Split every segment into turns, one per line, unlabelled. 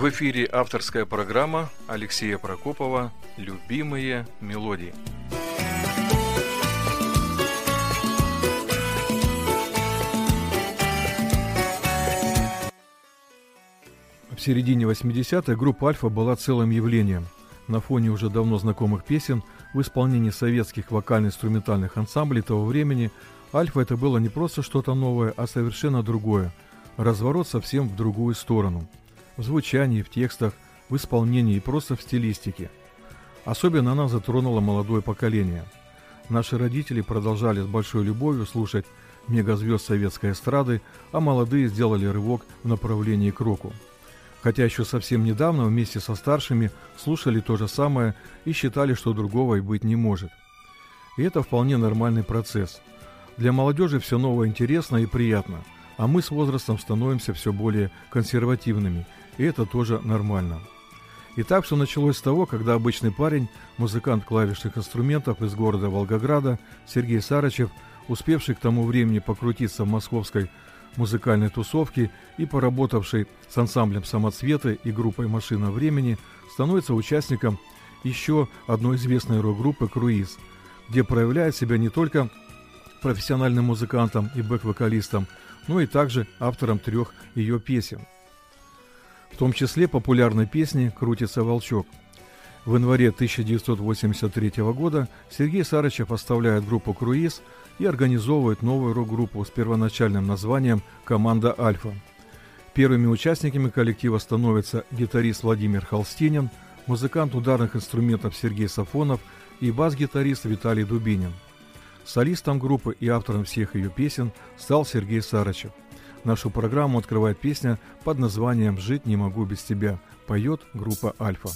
В эфире авторская программа Алексея Прокопова «Любимые мелодии». В середине 80-х группа «Альфа» была целым явлением. На фоне уже давно знакомых песен в исполнении советских вокально-инструментальных ансамблей того времени «Альфа» это было не просто что-то новое, а совершенно другое. Разворот совсем в другую сторону. В звучании, в текстах, в исполнении и просто в стилистике. Особенно она затронула молодое поколение. Наши родители продолжали с большой любовью слушать мегазвезд советской эстрады, а молодые сделали рывок в направлении к року хотя еще совсем недавно вместе со старшими слушали то же самое и считали, что другого и быть не может. И это вполне нормальный процесс. Для молодежи все новое интересно и приятно, а мы с возрастом становимся все более консервативными, и это тоже нормально. И так все началось с того, когда обычный парень, музыкант клавишных инструментов из города Волгограда, Сергей Сарычев, успевший к тому времени покрутиться в московской музыкальной тусовки и поработавший с ансамблем «Самоцветы» и группой «Машина времени», становится участником еще одной известной рок-группы «Круиз», где проявляет себя не только профессиональным музыкантом и бэк-вокалистом, но и также автором трех ее песен. Том числе популярной песни «Крутится волчок». В январе 1983 года Сергей Сарычев оставляет группу «Круиз», и организовывает новую рок-группу с первоначальным названием «Команда Альфа». Первыми участниками коллектива становятся гитарист Владимир Холстинин, музыкант ударных инструментов Сергей Сафонов и бас-гитарист Виталий Дубинин. Солистом группы и автором всех ее песен стал Сергей Сарычев. Нашу программу открывает песня под названием «Жить не могу без тебя», поет группа «Альфа».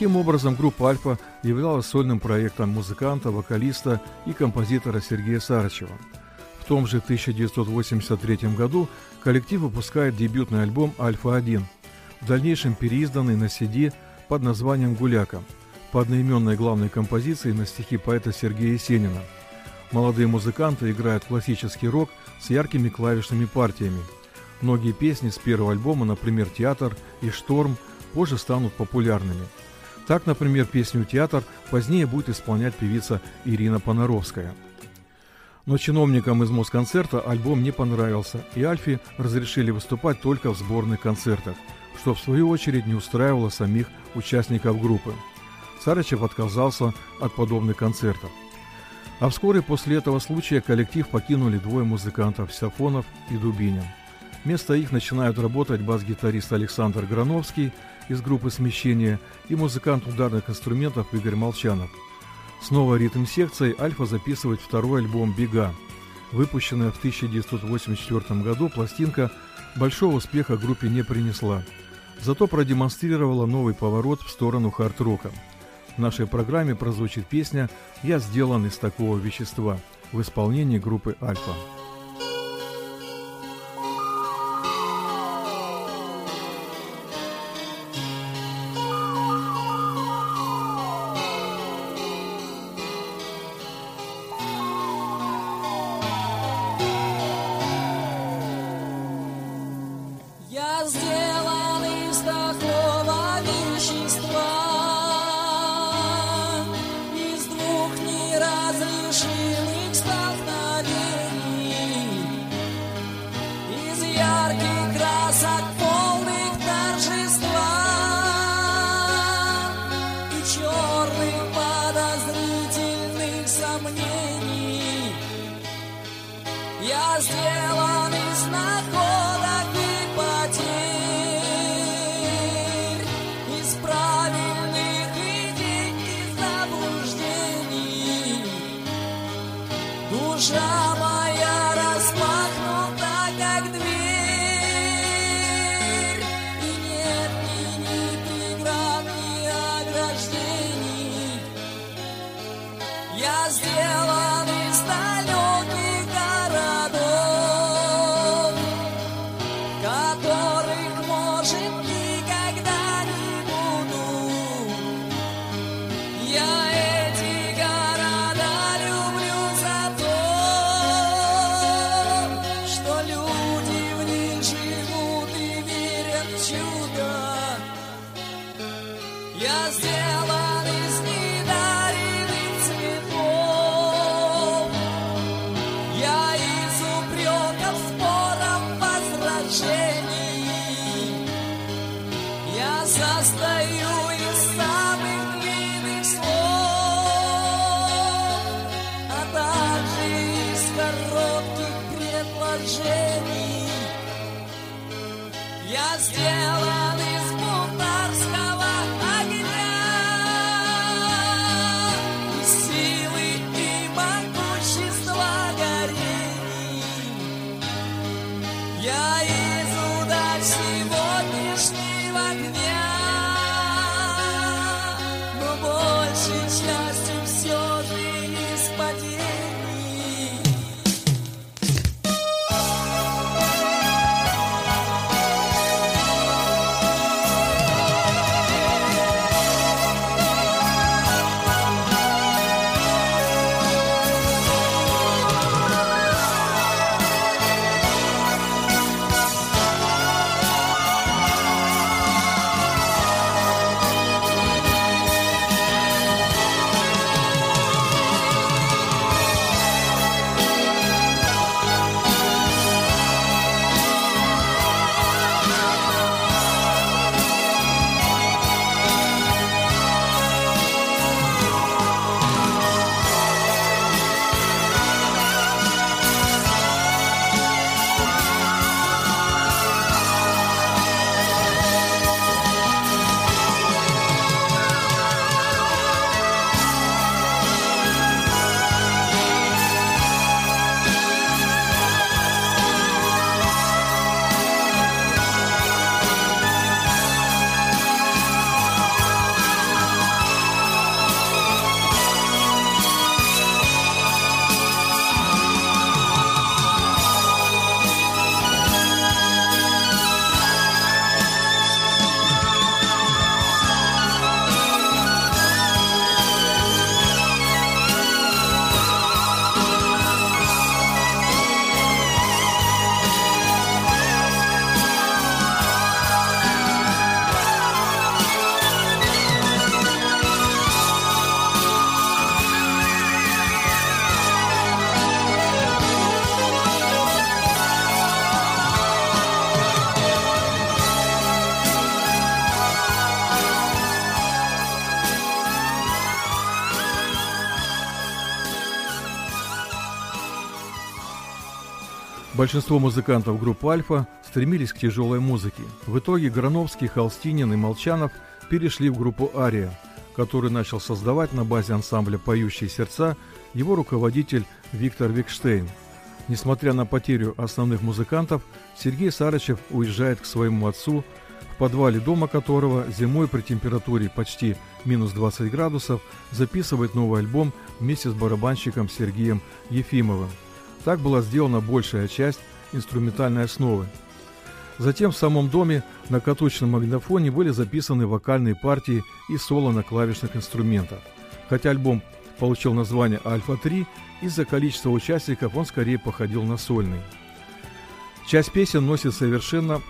Таким образом, группа «Альфа» являлась сольным проектом музыканта, вокалиста и композитора Сергея Сарычева. В том же 1983 году коллектив выпускает дебютный альбом «Альфа-1», в дальнейшем переизданный на CD под названием «Гуляка», по одноименной главной композиции на стихи поэта Сергея Есенина. Молодые музыканты играют классический рок с яркими клавишными партиями. Многие песни с первого альбома, например, «Театр» и «Шторм», позже станут популярными. Так, например, песню «Театр» позднее будет исполнять певица Ирина Понаровская. Но чиновникам из Москонцерта альбом не понравился, и Альфи разрешили выступать только в сборных концертах, что в свою очередь не устраивало самих участников группы. Сарычев отказался от подобных концертов. А вскоре после этого случая коллектив покинули двое музыкантов – Сафонов и Дубинин. Вместо их начинают работать бас-гитарист Александр Грановский из группы «Смещение» и музыкант ударных инструментов Игорь Молчанов. Снова ритм-секцией Альфа записывает второй альбом «Бега». Выпущенная в 1984 году пластинка большого успеха группе не принесла, зато продемонстрировала новый поворот в сторону хард-рока – в нашей программе прозвучит песня «Я сделан из такого вещества» в исполнении группы «Альфа». звездила just Большинство музыкантов группы «Альфа» стремились к тяжелой музыке. В итоге Грановский, Холстинин и Молчанов перешли в группу «Ария», которую начал создавать на базе ансамбля «Поющие сердца» его руководитель Виктор Викштейн. Несмотря на потерю основных музыкантов, Сергей Сарычев уезжает к своему отцу, в подвале дома которого зимой при температуре почти минус 20 градусов записывает новый альбом вместе с барабанщиком Сергеем Ефимовым. Так была сделана большая часть инструментальной основы. Затем в самом доме на каточном магнитофоне были записаны вокальные партии и соло на клавишных инструментах. Хотя альбом получил название «Альфа-3», из-за количества участников он скорее походил на сольный. Часть песен носит совершенно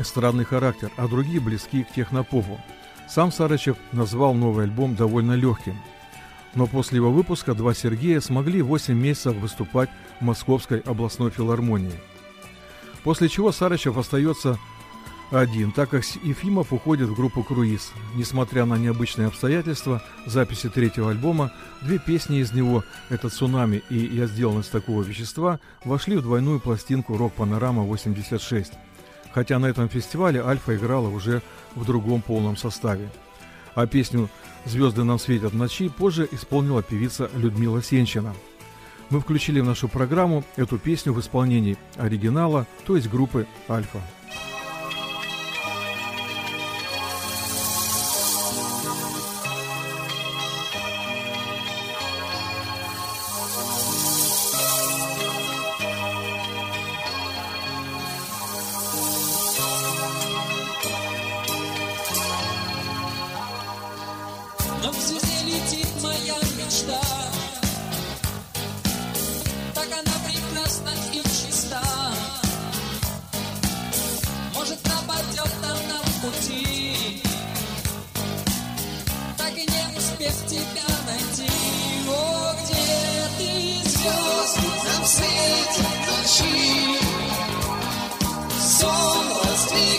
странный характер, а другие близки к технопопу. Сам Сарычев назвал новый альбом довольно легким. Но после его выпуска два Сергея смогли 8 месяцев выступать в Московской областной филармонии. После чего Сарычев остается один, так как Ефимов уходит в группу «Круиз». Несмотря на необычные обстоятельства записи третьего альбома, две песни из него «Это цунами» и «Я сделан из такого вещества» вошли в двойную пластинку «Рок-панорама-86». Хотя на этом фестивале Альфа играла уже в другом полном составе. А песню «Звезды нам светят в ночи» позже исполнила певица Людмила Сенчина. Мы включили в нашу программу эту песню в исполнении оригинала, то есть группы «Альфа».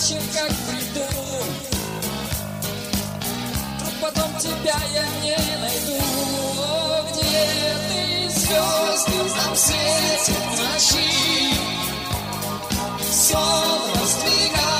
иначе как приду? Вдруг потом тебя я не найду. О, где ты, звезды, там светят ночи Все раздвигай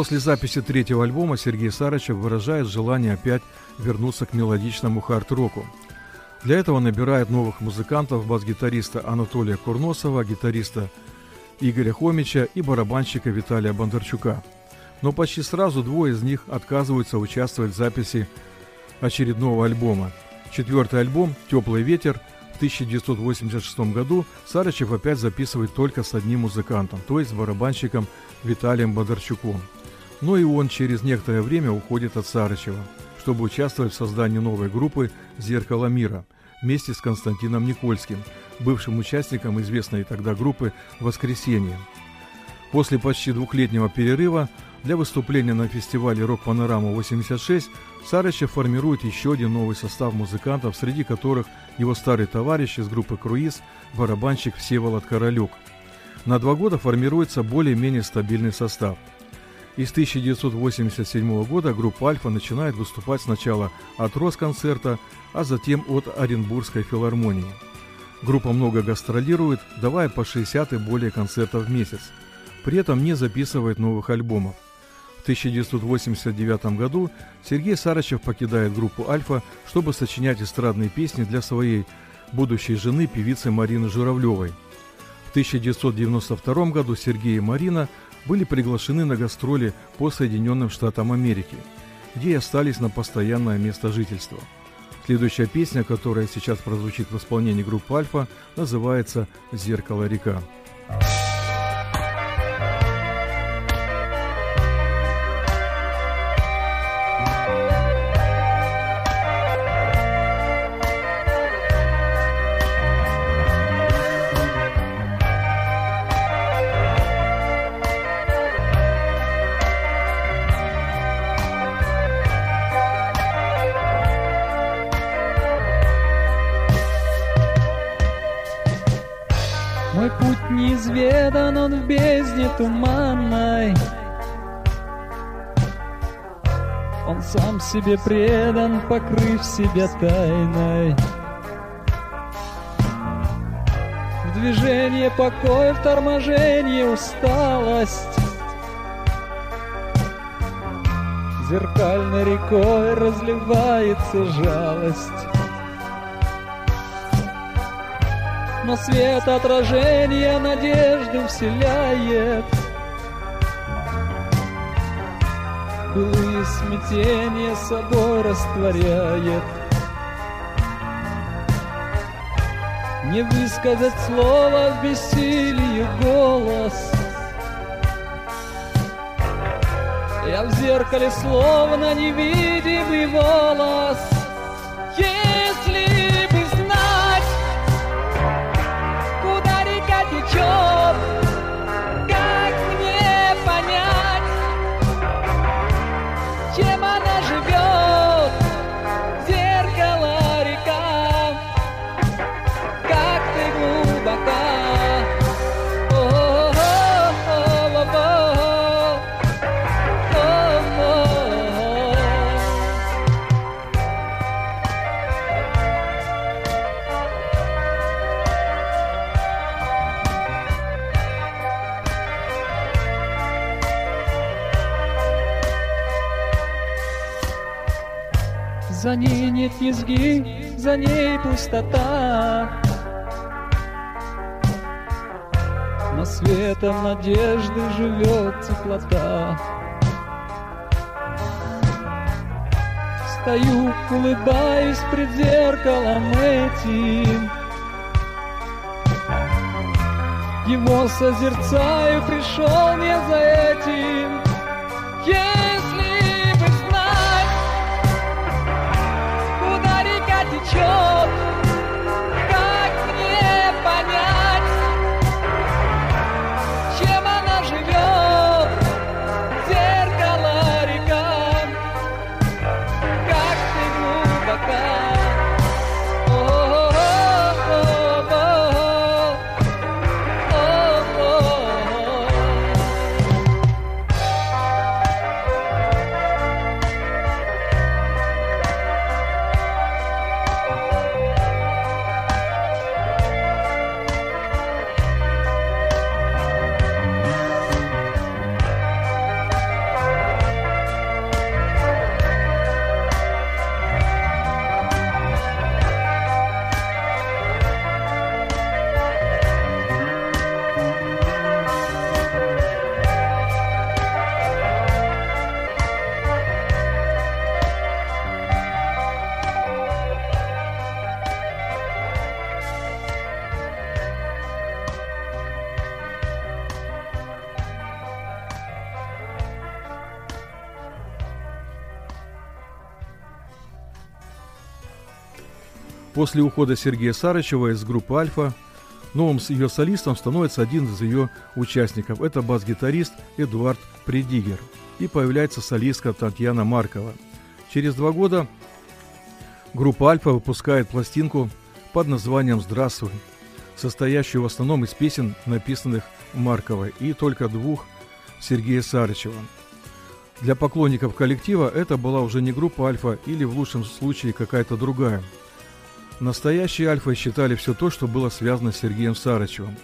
После записи третьего альбома Сергей Сарычев выражает желание опять вернуться к мелодичному хард-року. Для этого набирает новых музыкантов, бас-гитариста Анатолия Курносова, гитариста Игоря Хомича и барабанщика Виталия Бондарчука. Но почти сразу двое из них отказываются участвовать в записи очередного альбома. Четвертый альбом «Теплый ветер» в 1986 году Сарычев опять записывает только с одним музыкантом, то есть барабанщиком Виталием Бондарчуком. Но и он через некоторое время уходит от Сарычева, чтобы участвовать в создании новой группы «Зеркало мира» вместе с Константином Никольским, бывшим участником известной тогда группы «Воскресенье». После почти двухлетнего перерыва для выступления на фестивале «Рок-панорама-86» Сарычев формирует еще один новый состав музыкантов, среди которых его старый товарищ из группы «Круиз» барабанщик Всеволод Королюк. На два года формируется более-менее стабильный состав. И с 1987 года группа «Альфа» начинает выступать сначала от Росконцерта, а затем от Оренбургской филармонии. Группа много гастролирует, давая по 60 и более концертов в месяц. При этом не записывает новых альбомов. В 1989 году Сергей Сарычев покидает группу «Альфа», чтобы сочинять эстрадные песни для своей будущей жены, певицы Марины Журавлевой. В 1992 году Сергей и Марина были приглашены на гастроли по Соединенным Штатам Америки, где и остались на постоянное место жительства. Следующая песня, которая сейчас прозвучит в исполнении группы «Альфа», называется «Зеркало река».
Он сам себе предан, покрыв себя тайной. В движение покой, в торможение усталость. Зеркальной рекой разливается жалость. но свет отражения надежды вселяет. Былые смятения собой растворяет. Не высказать слово в бессилии голос. Я в зеркале словно невидимый волос. Если бы знать, куда река течет, простота. Но светом надежды живет теплота. Стою, улыбаюсь пред зеркалом этим. Его созерцаю, пришел не за этим.
После ухода Сергея Сарычева из группы «Альфа» новым ее солистом становится один из ее участников. Это бас-гитарист Эдуард Придигер. И появляется солистка Татьяна Маркова. Через два года группа «Альфа» выпускает пластинку под названием «Здравствуй», состоящую в основном из песен, написанных Марковой, и только двух Сергея Сарычева. Для поклонников коллектива это была уже не группа «Альфа» или в лучшем случае какая-то другая – Настоящие альфой считали все то, что было связано с Сергеем Сарычевым.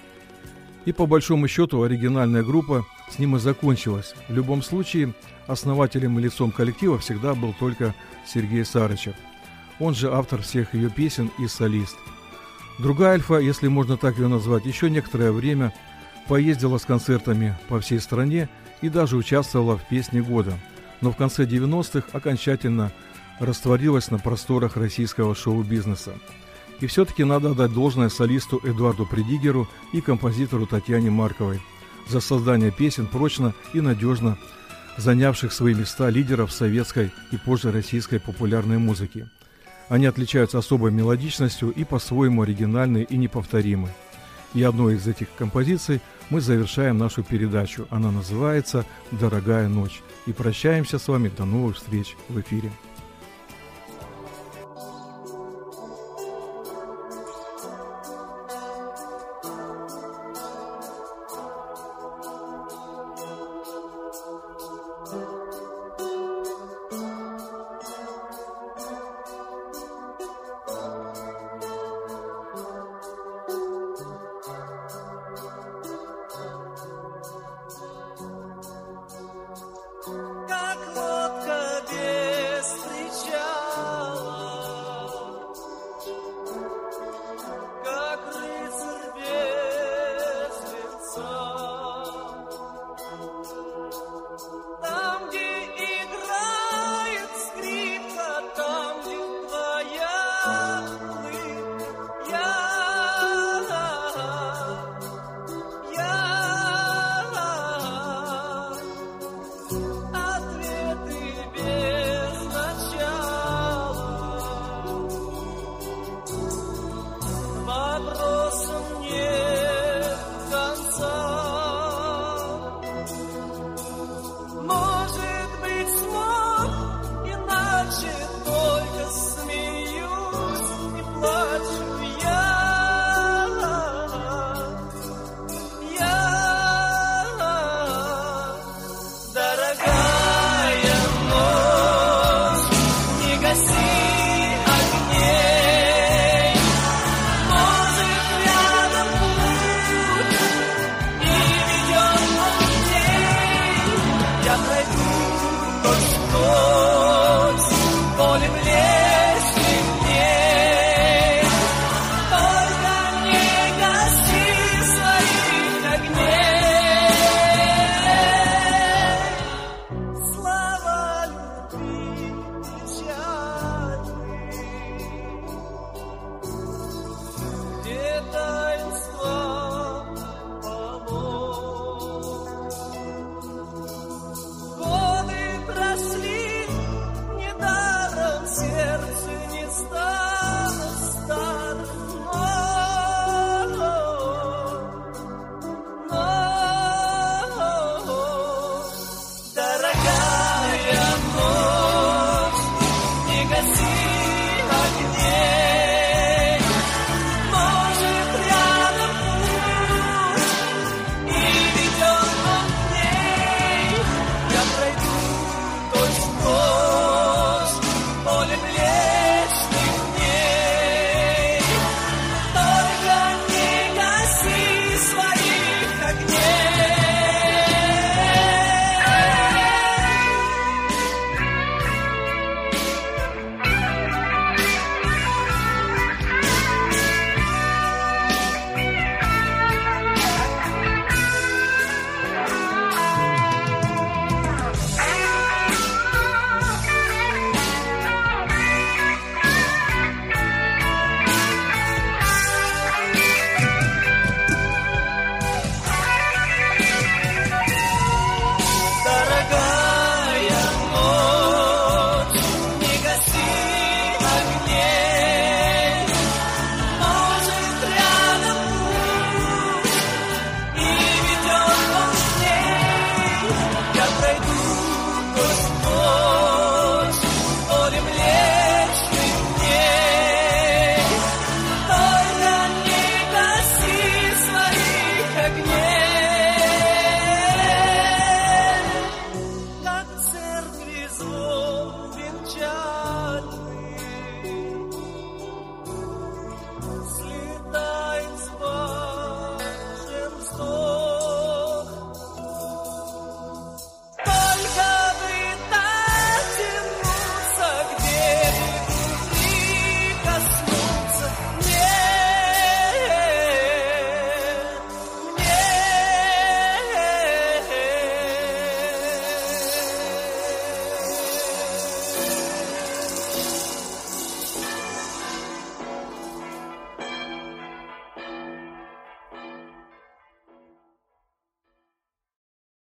И по большому счету оригинальная группа с ним и закончилась. В любом случае, основателем и лицом коллектива всегда был только Сергей Сарычев. Он же автор всех ее песен и солист. Другая альфа, если можно так ее назвать, еще некоторое время поездила с концертами по всей стране и даже участвовала в «Песне года». Но в конце 90-х окончательно растворилась на просторах российского шоу-бизнеса. И все-таки надо отдать должное солисту Эдуарду Придигеру и композитору Татьяне Марковой за создание песен прочно и надежно занявших свои места лидеров советской и позже российской популярной музыки. Они отличаются особой мелодичностью и по-своему оригинальны и неповторимы. И одной из этих композиций мы завершаем нашу передачу. Она называется «Дорогая ночь». И прощаемся с вами до новых встреч в эфире.